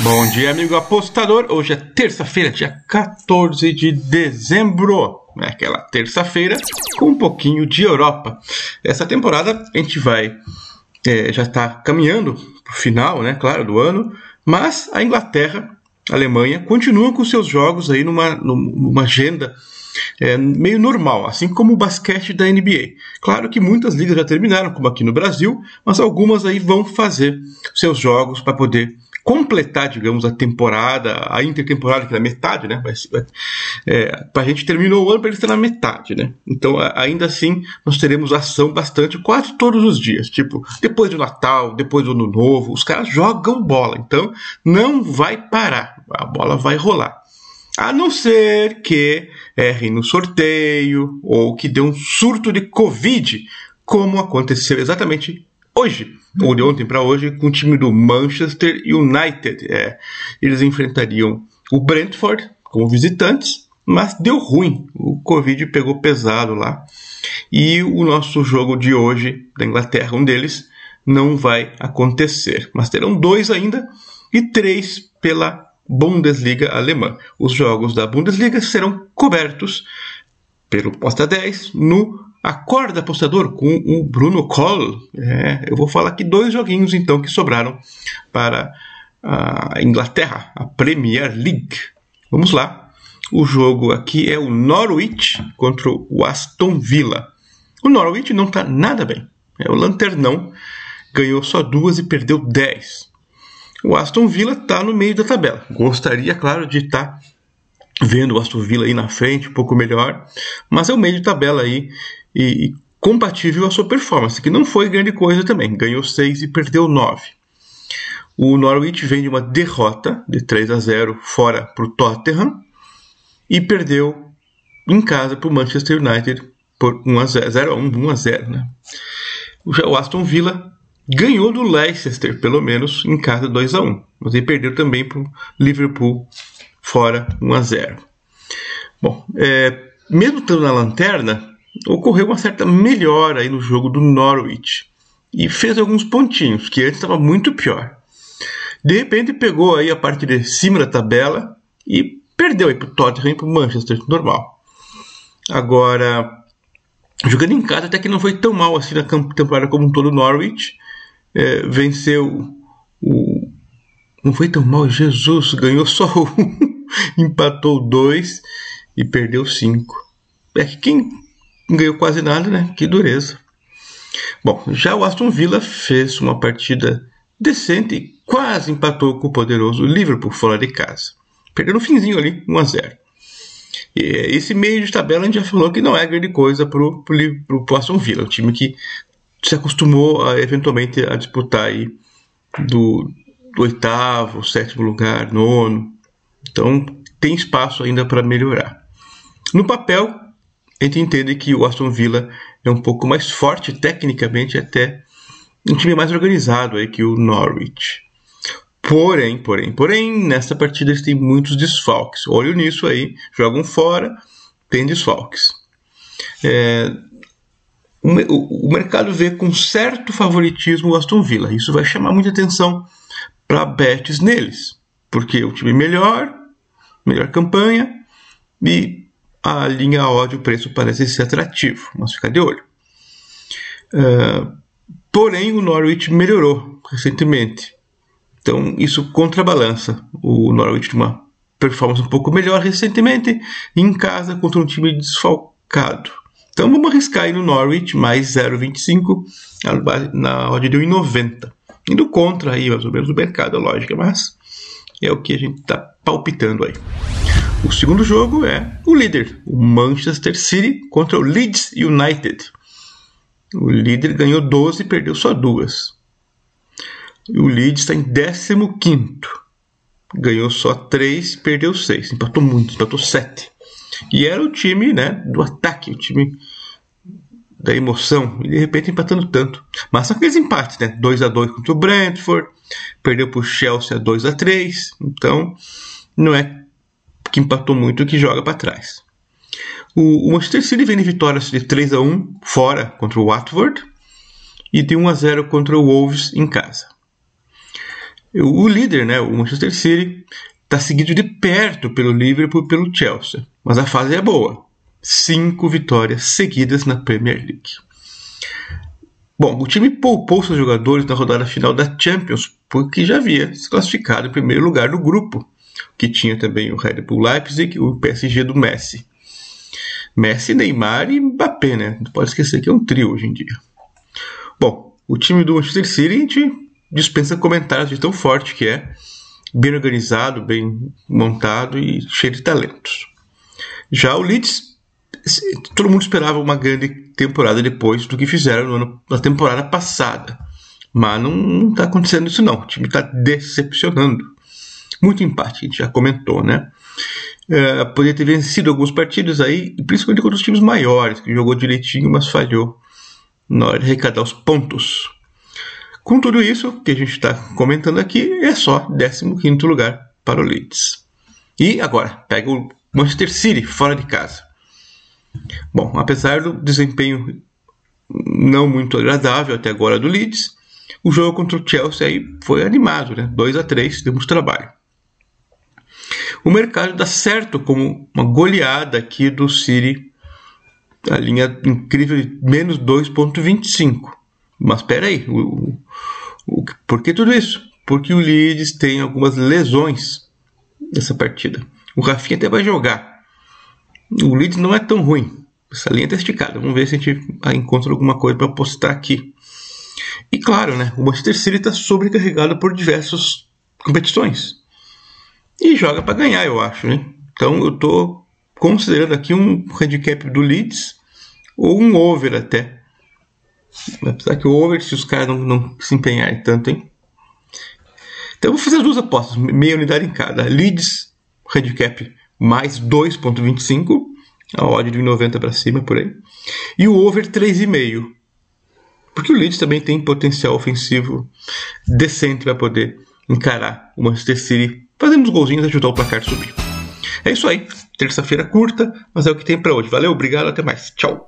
Bom dia, amigo apostador. Hoje é terça-feira, dia 14 de dezembro. É aquela terça-feira com um pouquinho de Europa. Essa temporada a gente vai é, já está caminhando para o final, né? Claro, do ano. Mas a Inglaterra, a Alemanha continuam com seus jogos aí numa, numa agenda é, meio normal, assim como o basquete da NBA. Claro que muitas ligas já terminaram, como aqui no Brasil, mas algumas aí vão fazer seus jogos para poder completar, digamos, a temporada, a intertemporada, que é a metade, né? É, para a gente terminou o ano para eles estar na metade, né? Então, ainda assim, nós teremos ação bastante quase todos os dias. Tipo, depois do Natal, depois do Ano Novo, os caras jogam bola. Então, não vai parar. A bola vai rolar. A não ser que errem no sorteio ou que dê um surto de Covid, como aconteceu exatamente hoje, ou de ontem para hoje, com o time do Manchester United. É, eles enfrentariam o Brentford como visitantes, mas deu ruim. O Covid pegou pesado lá. E o nosso jogo de hoje, da Inglaterra, um deles, não vai acontecer. Mas terão dois ainda e três pela Bundesliga alemã. Os jogos da Bundesliga serão cobertos pelo Posta 10 no Acorda Apostador com o Bruno Koll. É, eu vou falar aqui dois joguinhos então que sobraram para a Inglaterra, a Premier League. Vamos lá. O jogo aqui é o Norwich contra o Aston Villa. O Norwich não está nada bem. É o Lanternão. Ganhou só duas e perdeu dez. O Aston Villa está no meio da tabela. Gostaria, claro, de estar tá vendo o Aston Villa aí na frente, um pouco melhor, mas é o meio de tabela aí e, e compatível à sua performance, que não foi grande coisa também. Ganhou 6 e perdeu 9. O Norwich vem de uma derrota de 3 a 0 fora para o Tottenham e perdeu em casa para o Manchester United por 1 a 0, 0 a 1, 1 a 0, né? O Aston Villa ganhou do Leicester, pelo menos, em casa 2 a 1 Mas ele perdeu também para o Liverpool fora 1 a 0 Bom, é, mesmo estando na lanterna, ocorreu uma certa melhora aí no jogo do Norwich e fez alguns pontinhos, que antes estava muito pior. De repente pegou aí a parte de cima da tabela e perdeu aí para o Tottenham e para o Manchester, normal. Agora, jogando em casa até que não foi tão mal assim na temporada como um todo Norwich, é, venceu o. Não foi tão mal, Jesus ganhou só um, empatou dois e perdeu cinco. É que quem ganhou quase nada, né? Que dureza. Bom, já o Aston Villa fez uma partida decente e quase empatou com o poderoso Liverpool fora de casa. Perdeu no finzinho ali, 1 a 0. E esse meio de tabela a gente já falou que não é grande coisa para o Aston Villa, um time que se acostumou a, eventualmente a disputar aí do, do oitavo, sétimo lugar, nono. Então tem espaço ainda para melhorar. No papel, a gente entende que o Aston Villa é um pouco mais forte tecnicamente, até um time mais organizado aí que o Norwich. Porém, porém, porém, nessa partida eles têm muitos desfalques. Olho nisso aí, jogam fora, tem desfalques. É, o, o, mercado vê com certo favoritismo o Aston Villa. Isso vai chamar muita atenção para bets neles, porque o time melhor, melhor campanha e a linha ódio-preço parece ser atrativo, mas fica de olho. Uh, porém, o Norwich melhorou recentemente, então isso contrabalança. O Norwich tem uma performance um pouco melhor recentemente em casa contra um time desfalcado. Então vamos arriscar aí no Norwich mais 0,25 na odd de 1,90. Indo contra aí mais ou menos o mercado, lógica, mas é o que a gente está palpitando aí. O segundo jogo é o líder, o Manchester City contra o Leeds United. O líder ganhou 12 e perdeu só duas. O Leeds está em 15. Ganhou só 3 perdeu 6. Empatou muito, empatou 7. E era o time né, do ataque, o time da emoção. E de repente empatando tanto. Mas são aqueles empates, né? 2 a 2 contra o Brentford, perdeu para o Chelsea 2 a 3 Então, não é que empatou muito que joga para trás. O, o, Manchester City vem de vitórias de 3 a 1 fora contra o Watford e de 1 a 0 contra o Wolves em casa. O líder, né, o Manchester City, está seguido de perto pelo Liverpool e pelo Chelsea, mas a fase é boa. Cinco vitórias seguidas na Premier League. Bom, o time poupou seus jogadores na rodada final da Champions, porque já havia se classificado em primeiro lugar no grupo, que tinha também o Red Bull Leipzig o PSG do Messi. Messi, Neymar e Mbappé, né? Não pode esquecer que é um trio hoje em dia. Bom, o time do Manchester City a gente dispensa comentários de tão forte que é, bem organizado, bem montado e cheio de talentos. Já o Leeds, todo mundo esperava uma grande temporada depois do que fizeram no ano, na temporada passada. Mas não está acontecendo isso não. O time está decepcionando. Muito empate, a gente já comentou, né? É, poderia ter vencido alguns partidos aí, principalmente contra os times maiores, que jogou direitinho, mas falhou na hora de arrecadar os pontos. Com tudo isso que a gente está comentando aqui, é só 15 lugar para o Leeds. E agora, pega o Manchester City fora de casa. Bom, apesar do desempenho não muito agradável até agora do Leeds, o jogo contra o Chelsea aí foi animado, né? 2 a 3 demos trabalho. O mercado dá certo como uma goleada aqui do City, a linha incrível de menos 2,25. Mas espera aí, o, o, por que tudo isso? Porque o Leeds tem algumas lesões nessa partida. O Rafinha até vai jogar. O Leeds não é tão ruim. Essa linha está esticada. Vamos ver se a gente encontra alguma coisa para postar aqui. E claro, né, o Manchester City está sobrecarregado por diversas competições e joga para ganhar, eu acho, né? Então eu estou considerando aqui um handicap do Leeds ou um over até. Apesar que o over, se os caras não, não se empenharem tanto, hein? Então eu vou fazer as duas apostas, meia unidade em cada. Leeds, handicap mais 2.25, a odd de 90 para cima por aí. E o over 3,5. Porque o Leeds também tem potencial ofensivo decente para poder encarar o Manchester City fazendo os golzinhos ajudar o placar a subir. É isso aí. Terça-feira curta, mas é o que tem para hoje. Valeu, obrigado, até mais. Tchau.